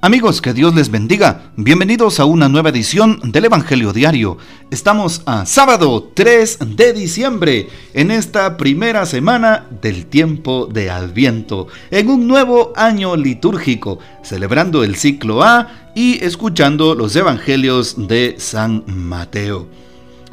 Amigos, que Dios les bendiga. Bienvenidos a una nueva edición del Evangelio Diario. Estamos a sábado 3 de diciembre, en esta primera semana del tiempo de Adviento, en un nuevo año litúrgico, celebrando el ciclo A y escuchando los Evangelios de San Mateo.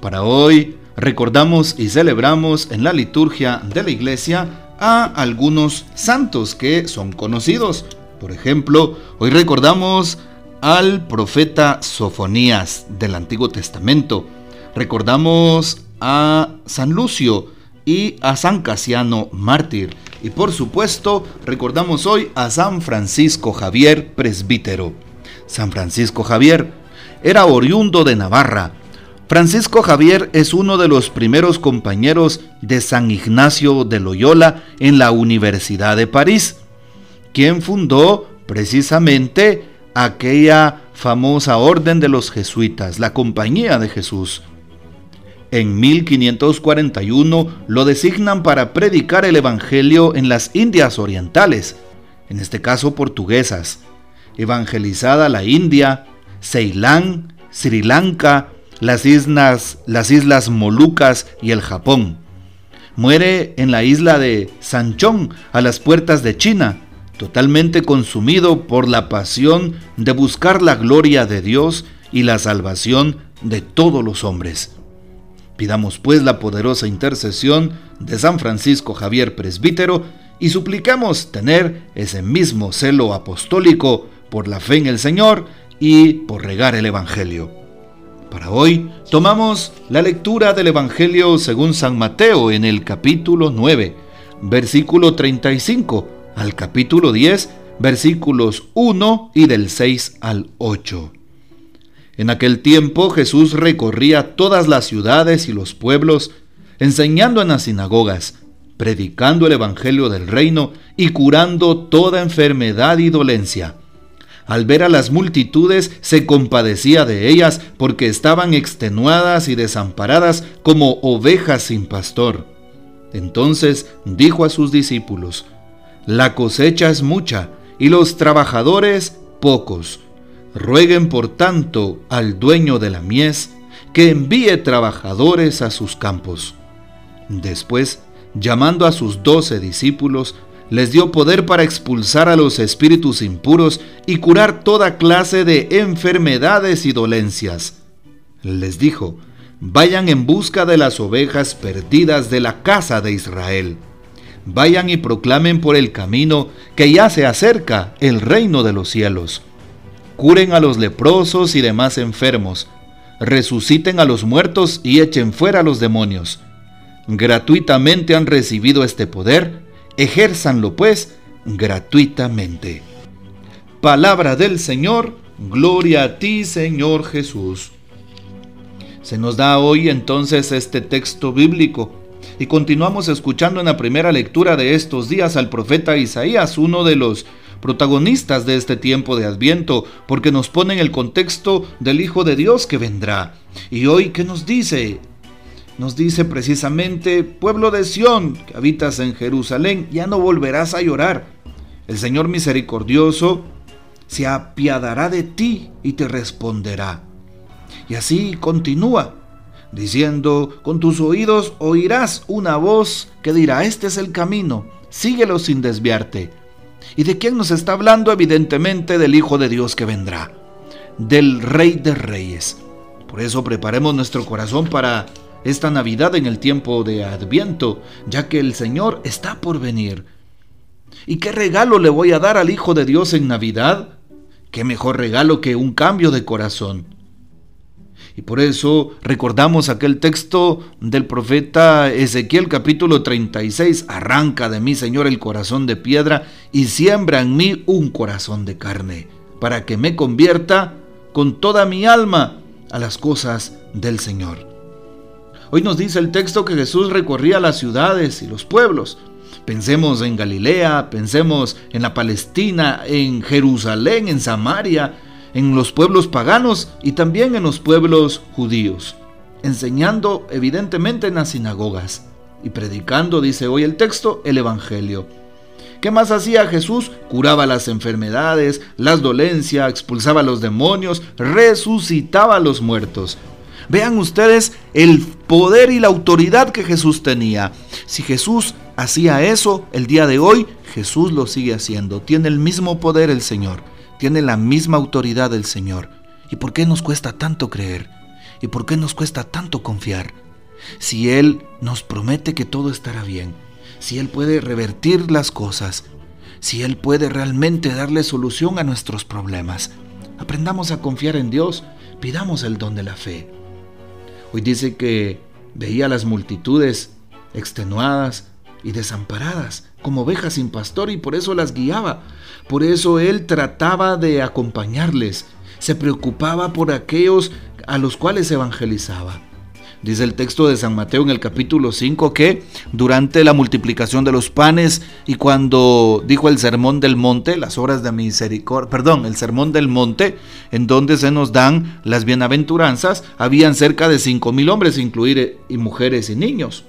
Para hoy recordamos y celebramos en la liturgia de la iglesia a algunos santos que son conocidos por ejemplo, hoy recordamos al profeta Sofonías del Antiguo Testamento. Recordamos a San Lucio y a San Casiano mártir. Y por supuesto, recordamos hoy a San Francisco Javier presbítero. San Francisco Javier era oriundo de Navarra. Francisco Javier es uno de los primeros compañeros de San Ignacio de Loyola en la Universidad de París quien fundó precisamente aquella famosa orden de los jesuitas, la Compañía de Jesús. En 1541 lo designan para predicar el Evangelio en las Indias Orientales, en este caso portuguesas, evangelizada la India, Ceilán, Sri Lanka, las islas, las islas Molucas y el Japón. Muere en la isla de Sanchón, a las puertas de China, totalmente consumido por la pasión de buscar la gloria de Dios y la salvación de todos los hombres. Pidamos pues la poderosa intercesión de San Francisco Javier Presbítero y suplicamos tener ese mismo celo apostólico por la fe en el Señor y por regar el Evangelio. Para hoy tomamos la lectura del Evangelio según San Mateo en el capítulo 9, versículo 35 al capítulo 10, versículos 1 y del 6 al 8. En aquel tiempo Jesús recorría todas las ciudades y los pueblos, enseñando en las sinagogas, predicando el Evangelio del reino y curando toda enfermedad y dolencia. Al ver a las multitudes se compadecía de ellas porque estaban extenuadas y desamparadas como ovejas sin pastor. Entonces dijo a sus discípulos, la cosecha es mucha y los trabajadores pocos. Rueguen por tanto al dueño de la mies que envíe trabajadores a sus campos. Después, llamando a sus doce discípulos, les dio poder para expulsar a los espíritus impuros y curar toda clase de enfermedades y dolencias. Les dijo, vayan en busca de las ovejas perdidas de la casa de Israel vayan y proclamen por el camino que ya se acerca el reino de los cielos. Curen a los leprosos y demás enfermos, resuciten a los muertos y echen fuera a los demonios. Gratuitamente han recibido este poder, ejérzanlo pues gratuitamente. Palabra del Señor, gloria a ti Señor Jesús. Se nos da hoy entonces este texto bíblico y continuamos escuchando en la primera lectura de estos días al profeta Isaías, uno de los protagonistas de este tiempo de Adviento, porque nos pone en el contexto del Hijo de Dios que vendrá. Y hoy, ¿qué nos dice? Nos dice precisamente, pueblo de Sión, que habitas en Jerusalén, ya no volverás a llorar. El Señor misericordioso se apiadará de ti y te responderá. Y así continúa diciendo, con tus oídos oirás una voz que dirá, este es el camino, síguelo sin desviarte. ¿Y de quién nos está hablando? Evidentemente del Hijo de Dios que vendrá, del Rey de Reyes. Por eso preparemos nuestro corazón para esta Navidad en el tiempo de Adviento, ya que el Señor está por venir. ¿Y qué regalo le voy a dar al Hijo de Dios en Navidad? ¿Qué mejor regalo que un cambio de corazón? Y por eso recordamos aquel texto del profeta Ezequiel capítulo 36, arranca de mí, Señor, el corazón de piedra y siembra en mí un corazón de carne, para que me convierta con toda mi alma a las cosas del Señor. Hoy nos dice el texto que Jesús recorría las ciudades y los pueblos. Pensemos en Galilea, pensemos en la Palestina, en Jerusalén, en Samaria, en los pueblos paganos y también en los pueblos judíos, enseñando evidentemente en las sinagogas y predicando, dice hoy el texto, el Evangelio. ¿Qué más hacía Jesús? Curaba las enfermedades, las dolencias, expulsaba a los demonios, resucitaba a los muertos. Vean ustedes el poder y la autoridad que Jesús tenía. Si Jesús hacía eso el día de hoy, Jesús lo sigue haciendo. Tiene el mismo poder el Señor, tiene la misma autoridad el Señor. ¿Y por qué nos cuesta tanto creer? ¿Y por qué nos cuesta tanto confiar? Si Él nos promete que todo estará bien, si Él puede revertir las cosas, si Él puede realmente darle solución a nuestros problemas, aprendamos a confiar en Dios, pidamos el don de la fe. Hoy dice que veía las multitudes extenuadas y desamparadas, como ovejas sin pastor, y por eso las guiaba. Por eso Él trataba de acompañarles, se preocupaba por aquellos a los cuales evangelizaba. Dice el texto de San Mateo en el capítulo 5 que durante la multiplicación de los panes y cuando dijo el sermón del monte, las horas de misericordia, perdón, el sermón del monte, en donde se nos dan las bienaventuranzas, habían cerca de cinco mil hombres, incluir y mujeres y niños.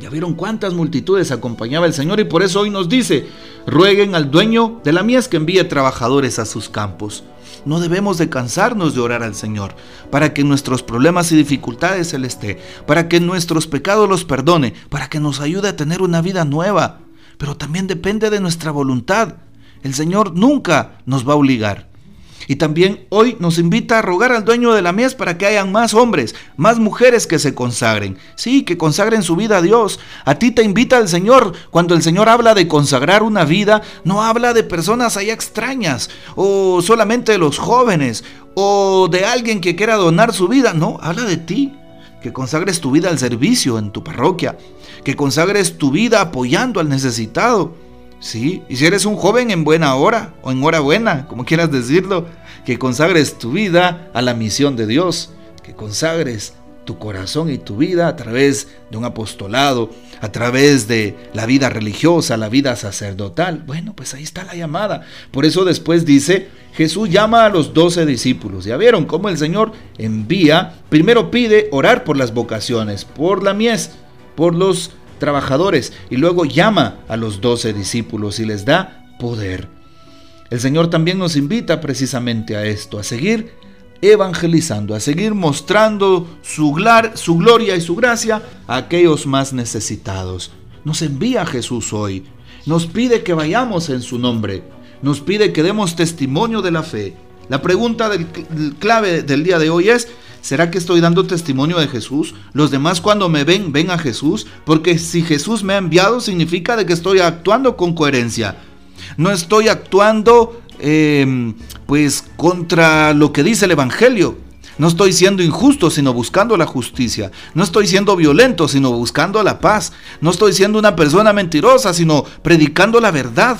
Ya vieron cuántas multitudes acompañaba el Señor y por eso hoy nos dice, rueguen al dueño de la mies que envíe trabajadores a sus campos. No debemos de cansarnos de orar al Señor, para que nuestros problemas y dificultades Él esté, para que nuestros pecados los perdone, para que nos ayude a tener una vida nueva. Pero también depende de nuestra voluntad. El Señor nunca nos va a obligar. Y también hoy nos invita a rogar al dueño de la mies para que hayan más hombres, más mujeres que se consagren. Sí, que consagren su vida a Dios. A ti te invita el Señor. Cuando el Señor habla de consagrar una vida, no habla de personas allá extrañas o solamente de los jóvenes o de alguien que quiera donar su vida. No, habla de ti. Que consagres tu vida al servicio en tu parroquia. Que consagres tu vida apoyando al necesitado Sí, y si eres un joven en buena hora o en hora buena, como quieras decirlo, que consagres tu vida a la misión de Dios, que consagres tu corazón y tu vida a través de un apostolado, a través de la vida religiosa, la vida sacerdotal. Bueno, pues ahí está la llamada. Por eso después dice, Jesús llama a los doce discípulos. Ya vieron cómo el Señor envía, primero pide orar por las vocaciones, por la mies, por los trabajadores y luego llama a los doce discípulos y les da poder. El Señor también nos invita precisamente a esto, a seguir evangelizando, a seguir mostrando su, su gloria y su gracia a aquellos más necesitados. Nos envía Jesús hoy, nos pide que vayamos en su nombre, nos pide que demos testimonio de la fe. La pregunta del, clave del día de hoy es, ¿Será que estoy dando testimonio de Jesús? Los demás cuando me ven, ven a Jesús, porque si Jesús me ha enviado significa de que estoy actuando con coherencia. No estoy actuando em, pues contra lo que dice el Evangelio. No estoy siendo injusto, sino buscando la justicia. No estoy siendo violento, sino buscando la paz. No estoy siendo una persona mentirosa, sino predicando la verdad.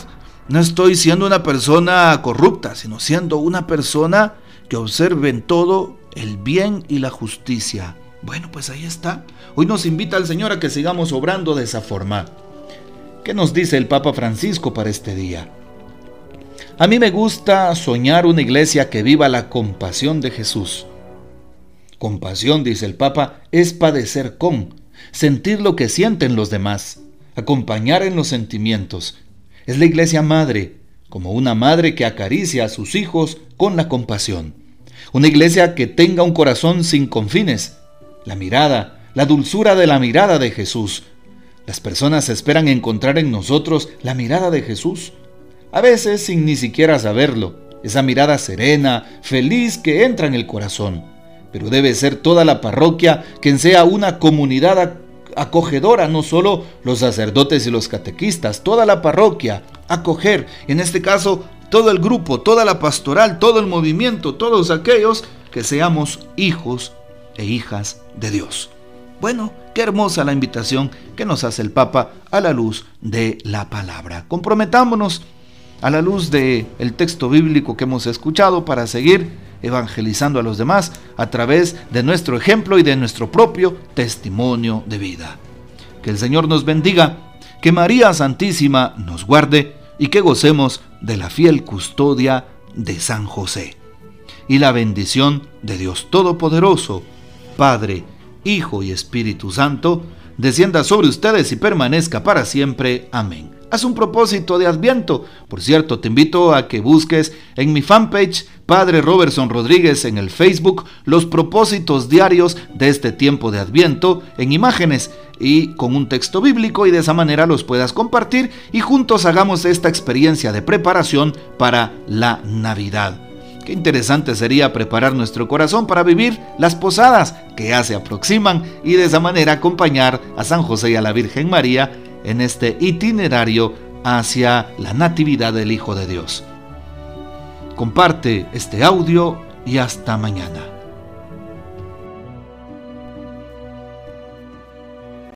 No estoy siendo una persona corrupta, sino siendo una persona que observe en todo el bien y la justicia. Bueno, pues ahí está. Hoy nos invita el Señor a que sigamos obrando de esa forma. ¿Qué nos dice el Papa Francisco para este día? A mí me gusta soñar una iglesia que viva la compasión de Jesús. Compasión, dice el Papa, es padecer con, sentir lo que sienten los demás, acompañar en los sentimientos. Es la iglesia madre, como una madre que acaricia a sus hijos con la compasión. Una iglesia que tenga un corazón sin confines. La mirada, la dulzura de la mirada de Jesús. Las personas esperan encontrar en nosotros la mirada de Jesús. A veces sin ni siquiera saberlo. Esa mirada serena, feliz que entra en el corazón. Pero debe ser toda la parroquia quien sea una comunidad acogedora, no solo los sacerdotes y los catequistas, toda la parroquia, acoger, en este caso todo el grupo, toda la pastoral, todo el movimiento, todos aquellos que seamos hijos e hijas de Dios. Bueno, qué hermosa la invitación que nos hace el Papa a la luz de la palabra. Comprometámonos a la luz del el texto bíblico que hemos escuchado para seguir evangelizando a los demás a través de nuestro ejemplo y de nuestro propio testimonio de vida. Que el Señor nos bendiga, que María Santísima nos guarde y que gocemos de la fiel custodia de San José. Y la bendición de Dios Todopoderoso, Padre, Hijo y Espíritu Santo, descienda sobre ustedes y permanezca para siempre. Amén. Haz un propósito de adviento. Por cierto, te invito a que busques en mi fanpage Padre Robertson Rodríguez en el Facebook los propósitos diarios de este tiempo de adviento en imágenes y con un texto bíblico y de esa manera los puedas compartir y juntos hagamos esta experiencia de preparación para la Navidad. Qué interesante sería preparar nuestro corazón para vivir las posadas que ya se aproximan y de esa manera acompañar a San José y a la Virgen María en este itinerario hacia la Natividad del Hijo de Dios. Comparte este audio y hasta mañana.